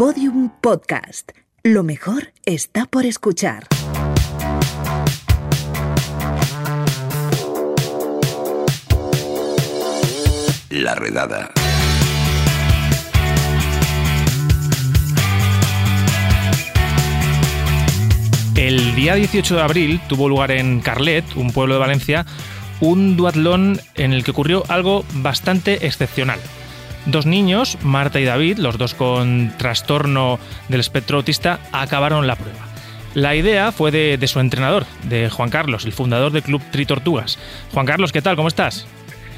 Podium Podcast. Lo mejor está por escuchar. La redada. El día 18 de abril tuvo lugar en Carlet, un pueblo de Valencia, un duatlón en el que ocurrió algo bastante excepcional. Dos niños, Marta y David, los dos con trastorno del espectro autista, acabaron la prueba. La idea fue de, su entrenador, de Juan Carlos, el fundador del Club Tritortugas. Juan Carlos, ¿qué tal? ¿Cómo estás?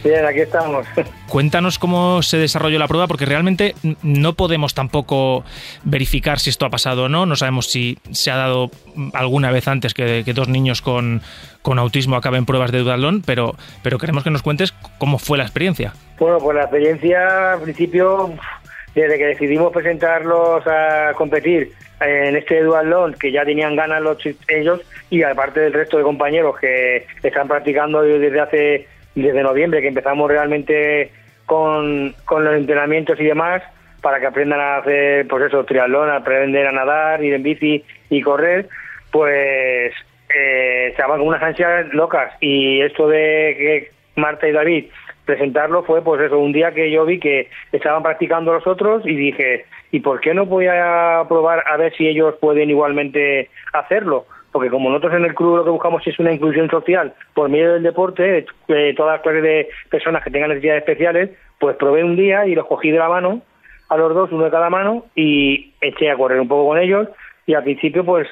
Bien, aquí estamos. Cuéntanos cómo se desarrolló la prueba, porque realmente no podemos tampoco verificar si esto ha pasado o no. No sabemos si se ha dado alguna vez antes que, que dos niños con, con, autismo acaben pruebas de duatlón, pero, pero queremos que nos cuentes cómo fue la experiencia. Bueno, pues la experiencia, al principio, desde que decidimos presentarlos a competir en este duatlón, que ya tenían ganas los, ellos, y aparte del resto de compañeros que están practicando desde hace desde noviembre, que empezamos realmente con, con los entrenamientos y demás, para que aprendan a hacer, pues eso, triatlón, aprender a nadar, ir en bici y correr, pues eh, estaban con unas ansias locas. Y esto de que Marta y David presentarlo fue, pues eso, un día que yo vi que estaban practicando los otros y dije, ¿y por qué no voy a probar a ver si ellos pueden igualmente hacerlo? Porque como nosotros en el club lo que buscamos es una inclusión social por medio del deporte, eh, todas las clases de personas que tengan necesidades especiales, pues probé un día y los cogí de la mano, a los dos, uno de cada mano, y eché a correr un poco con ellos, y al principio pues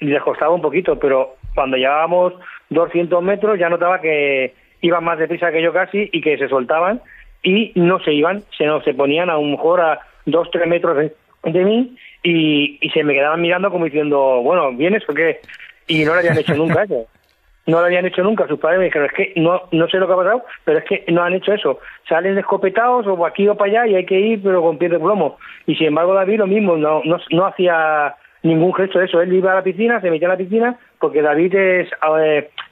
les costaba un poquito, pero cuando llevábamos 200 metros ya notaba que iban más deprisa que yo casi y que se soltaban y no se iban, se, no, se ponían a lo mejor a 2, 3 metros de, de mí y, y, se me quedaban mirando como diciendo, bueno, ¿vienes o qué? Y no lo habían hecho nunca eso. No lo habían hecho nunca. Sus padres me dijeron, es que no, no sé lo que ha pasado, pero es que no han hecho eso. Salen escopetados o aquí o para allá y hay que ir, pero con pie de plomo. Y sin embargo, David lo mismo, no, no, no hacía ningún gesto de eso. Él iba a la piscina, se metía a la piscina, porque David es,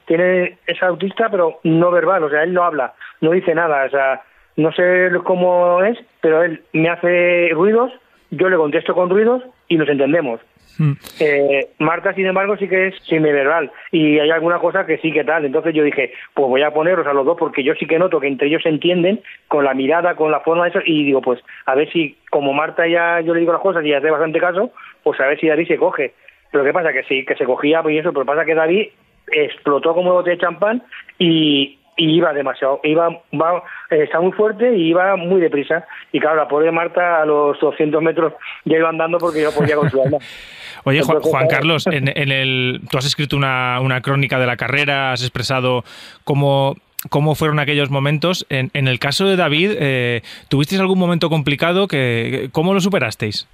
tiene, es autista, pero no verbal, o sea, él no habla, no dice nada, o sea, no sé cómo es, pero él me hace ruidos, yo le contesto con ruidos y nos entendemos. Mm. Eh, Marta, sin embargo, sí que es semiverbal y hay alguna cosa que sí que tal. Entonces yo dije, pues voy a ponerlos a los dos porque yo sí que noto que entre ellos se entienden con la mirada, con la forma de eso y digo, pues a ver si como Marta ya yo le digo las cosas y ya hace bastante caso, pues a ver si David se coge. Pero qué pasa que sí, que se cogía pues eso, pero pasa que David explotó como bote de champán y, y iba demasiado, iba, va, está muy fuerte y iba muy deprisa. Y claro, la pobre Marta a los 200 metros ya iba andando porque yo podía controlarla. Oye, Juan, Juan Carlos, en, en, el, tú has escrito una, una crónica de la carrera, has expresado cómo cómo fueron aquellos momentos. En, en el caso de David, eh, ¿tuvisteis algún momento complicado? Que, ¿Cómo lo superasteis?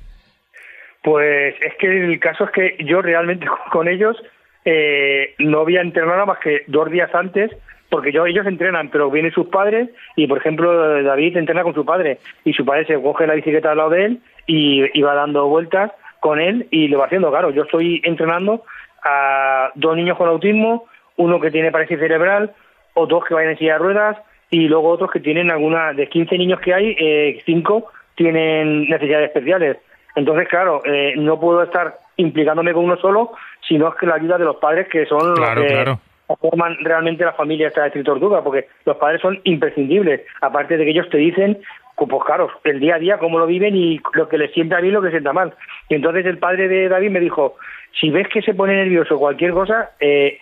Pues es que el caso es que yo realmente con ellos eh, no había entrenado más que dos días antes, porque yo ellos entrenan, pero vienen sus padres y, por ejemplo, David entrena con su padre y su padre se coge la bicicleta al lado de él y, y va dando vueltas con él y lo va haciendo. Claro, yo estoy entrenando a dos niños con autismo, uno que tiene parálisis cerebral, o dos que vayan en silla de ruedas y luego otros que tienen alguna, de 15 niños que hay, eh, cinco tienen necesidades especiales. Entonces, claro, eh, no puedo estar implicándome con uno solo, sino es que la ayuda de los padres que son claro, los que claro. Forman realmente la familia esta de Tortuga, porque los padres son imprescindibles, aparte de que ellos te dicen pues claro, el día a día, cómo lo viven y lo que les sienta bien lo que sienta mal. Y entonces el padre de David me dijo, si ves que se pone nervioso cualquier cosa, eh,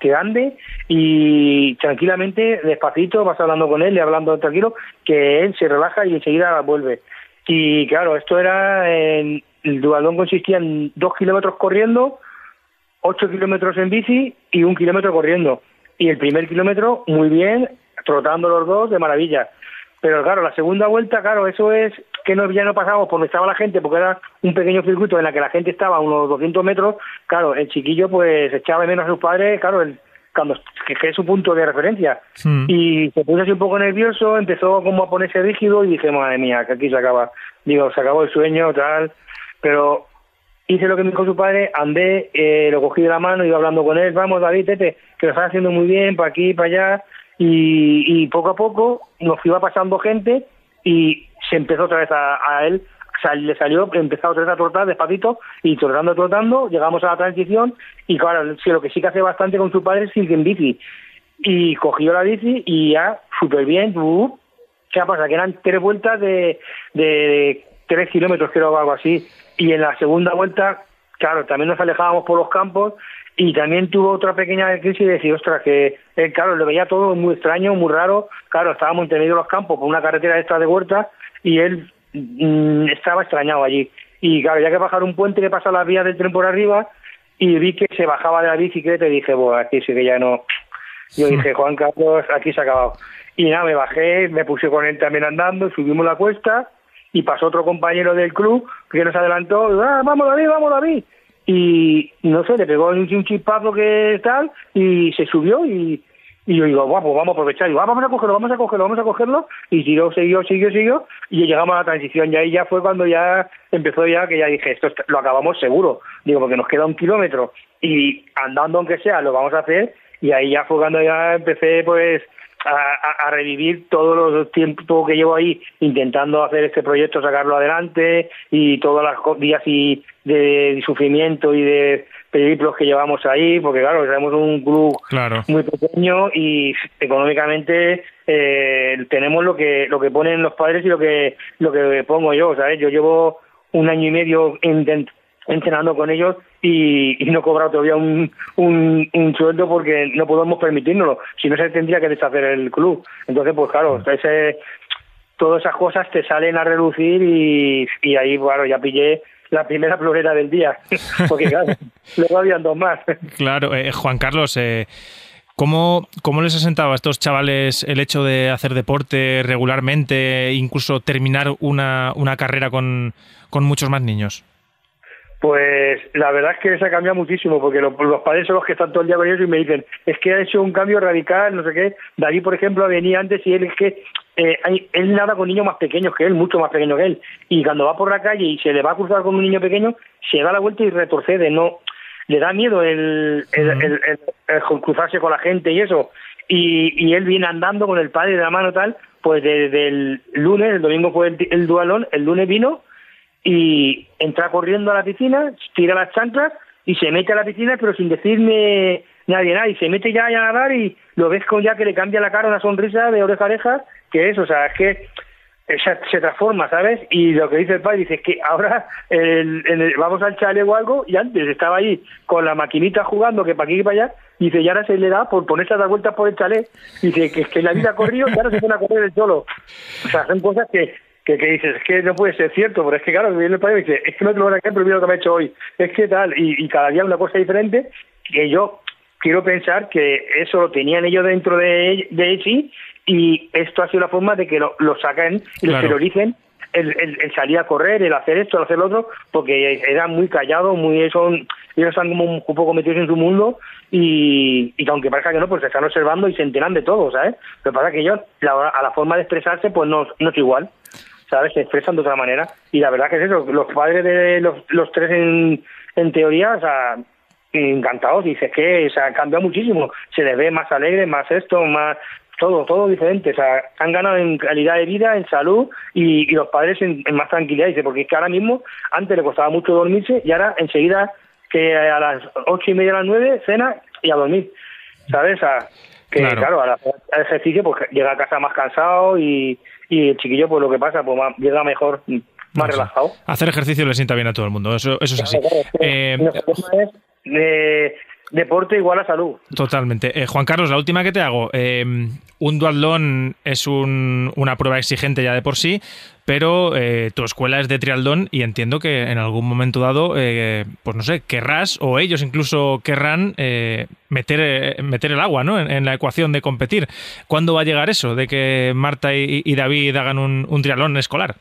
que ande y tranquilamente, despacito, vas hablando con él y hablando tranquilo, que él se relaja y enseguida vuelve. Y claro, esto era, en, el dualón consistía en dos kilómetros corriendo, ocho kilómetros en bici y un kilómetro corriendo. Y el primer kilómetro, muy bien, trotando los dos, de maravilla. Pero claro, la segunda vuelta, claro, eso es que no, ya no pasamos por donde estaba la gente, porque era un pequeño circuito en la que la gente estaba a unos 200 metros. Claro, el chiquillo pues echaba de menos a sus padres, claro, el, cuando, que, es su punto de referencia. Y se puso así un poco nervioso, empezó como a ponerse rígido y dije, madre mía, que aquí se acaba. Digo, se acabó el sueño, tal. Pero hice lo que me dijo su padre, andé, eh, lo cogí de la mano, iba hablando con él, vamos David, tete, que lo estás haciendo muy bien, para aquí, para allá y, poco a poco nos iba pasando gente y se empezó otra vez a, él le salió, empezó a trotar despacito y trotando, trotando, llegamos a la transición y claro, lo que sí que hace bastante con su padre es ir en bici. Y cogió la bici y ya, súper bien, uh, ¿qué pasa? Que eran tres vueltas de, de, tres kilómetros, creo, o algo así. Y en la segunda vuelta, claro, también nos alejábamos por los campos y también tuvo otra pequeña crisis de decir, ostras, que eh, claro, lo veía todo muy extraño, muy raro. Claro, estábamos en medio de los campos por una carretera esta de huerta y él mm, estaba extrañado allí. Y claro, ya que bajar un puente que pasa las vías del tren por arriba y vi que se bajaba de la bicicleta y dije, bueno, aquí sí que ya no. Yo dije, Juan Carlos, aquí se ha acabado. Y nada, me bajé, me puse con él también andando, subimos la cuesta y pasó otro compañero del club que nos adelantó, ah, vamos David, vamos David. Y no sé, le pegó un, chispazo que tal y se subió y, yo digo, pues vamos a aprovechar. Y digo, ah, vamos a cogerlo, vamos a cogerlo, vamos a cogerlo. Y siguió, siguió, siguió, siguió. Y llegamos a la transición. Y ahí ya fue cuando ya empezó ya, que ya dije, esto lo acabamos seguro. Digo, porque nos queda un kilómetro. Y andando aunque sea, lo vamos a hacer. Y ahí ya fue cuando ya empecé, pues, a, revivir todos los tiempos que llevo ahí intentando hacer este proyecto, sacarlo adelante y todos los días y de, sufrimiento y de periplos que llevamos ahí, porque claro, somos un club muy pequeño y económicamente eh, tenemos lo que lo que ponen los padres y lo que lo que pongo yo, ¿sabes? Yo llevo un año y medio entrenando con ellos y, no cobrar todavía un, un, sueldo porque no podemos permitírnoslo. Si no, se tendría que deshacer el club. Entonces, pues claro, ese, todas esas cosas te salen a reducir y, y ahí, bueno, ya pillé la primera florera del día. Porque claro, luego habían dos más. Claro, eh, Juan Carlos, eh, ¿cómo, ¿cómo les ha sentado a estos chavales el hecho de hacer deporte regularmente, incluso terminar una, una carrera con, con muchos más niños? Pues la verdad es que se ha cambiado muchísimo, porque los, padres son los que están todo el día con ellos y me dicen, es que ha hecho un cambio radical, no sé qué. David, por ejemplo, venía antes y él es que eh, él nada con niños más pequeños que él, mucho más pequeños que él. Y cuando va por la calle y se le va a cruzar con un niño pequeño, se da la vuelta y retrocede, no le da miedo el, cruzarse con la gente y eso. Y, y, él viene andando con el padre de la mano tal, pues desde el lunes, el domingo fue el, el dualón, el lunes vino y entra corriendo a la piscina, tira las chanclas y se mete a la piscina, pero sin decirme nadie nada, y se mete ya a nadar y lo ves con ya que le cambia la cara una sonrisa de oreja a oreja, que es, o sea, es que se, transforma, ¿sabes? Y lo que dice el padre, dice es que ahora vamos al chale o algo, y antes estaba ahí con la maquinita jugando, que para aquí y para allá, y dice, y ahora se le da por ponerse a dar vueltas por el chalet, dice que, que la vida ha corrido y ahora se pone a correr el solo. O sea, son cosas que que, dices, es que no puede ser cierto, pero es que claro, viene el padre y dice, es que no te lo van a creer, pero mira lo que me ha hecho hoy, es que tal, y, cada día una cosa diferente, que yo quiero pensar que eso lo tenían ellos dentro de, de sí, y esto ha sido la forma de que lo, lo sacan y lo exterioricen el, el, salir a correr, el hacer esto, el hacer lo otro, porque eran muy callados, muy son, ellos están como un, poco metidos en su mundo y, y aunque parezca que no, pues se están observando y se enteran de todo, ¿sabes? Lo que pasa que ellos, a la forma de expresarse, pues no, no es igual. ¿Sabes? Se expresan de otra manera. Y la verdad que es eso, los padres de los, los tres en, en teoría, o sea, encantados, dices que se ha cambiado muchísimo, se les ve más alegre, más esto, más todo, todo diferente, o sea, han ganado en calidad de vida, en salud y, y los padres en, más tranquilidad, dice, porque es que ahora mismo, antes le costaba mucho dormirse y ahora enseguida que a las ocho y media a las nueve, cena y a dormir, ¿sabes? O sea, que claro, al ejercicio pues llega a casa más cansado y, y el chiquillo pues lo que pasa pues llega mejor más relajado. hacer ejercicio le sienta bien a todo el mundo eso eso es así. Eh, es deporte igual a salud totalmente eh, Juan Carlos la última que te hago eh, un dualdón es un, una prueba exigente ya de por sí pero eh, tu escuela es de trialdón y entiendo que en algún momento dado, eh, pues no sé, querrás o ellos incluso querrán eh, meter, meter el agua ¿no? En, la ecuación de competir. ¿Cuándo va a llegar eso de que Marta y, David hagan un, un, triatlón escolar?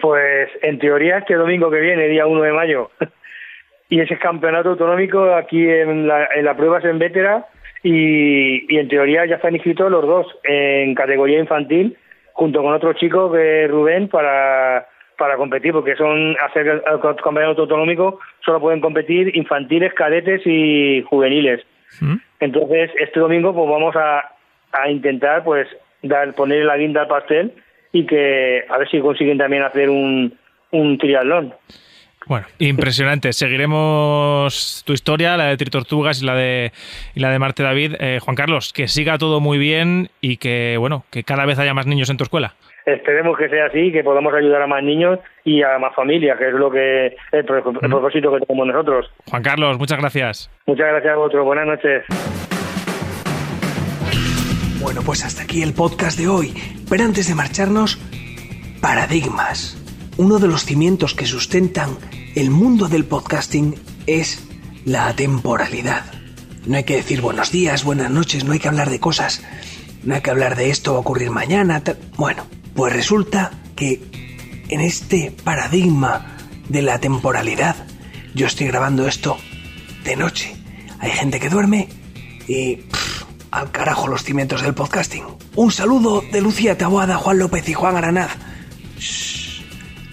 Pues en teoría este domingo que viene, día 1 de mayo, y ese campeonato autonómico aquí en la, en la prueba es en Vétera y, y en teoría ya están inscritos los dos en categoría infantil junto con otro chico que es Rubén para para competir porque son hacer el campeonato autonómico solo pueden competir infantiles, cadetes y juveniles. Entonces este domingo pues vamos a, a intentar pues dar poner la guinda al pastel y que a ver si consiguen también hacer un un triatlón. Bueno, impresionante. Seguiremos tu historia, la de Tritortugas y la de y la de Marte David. Eh, Juan Carlos, que siga todo muy bien y que bueno, que cada vez haya más niños en tu escuela. Esperemos que sea así, que podamos ayudar a más niños y a más familias, que es lo que el, propósito que tenemos nosotros. Juan Carlos, muchas gracias. Muchas gracias a vosotros. Buenas noches. Bueno, pues hasta aquí el podcast de hoy. Pero antes de marcharnos, paradigmas. Uno de los cimientos que sustentan el mundo del podcasting es la temporalidad. No hay que decir buenos días, buenas noches, no hay que hablar de cosas, no hay que hablar de esto va a ocurrir mañana. Bueno, pues resulta que en este paradigma de la temporalidad, yo estoy grabando esto de noche. Hay gente que duerme y al carajo los cimientos del podcasting. Un saludo de Lucía Taboada, Juan López y Juan Aranaz.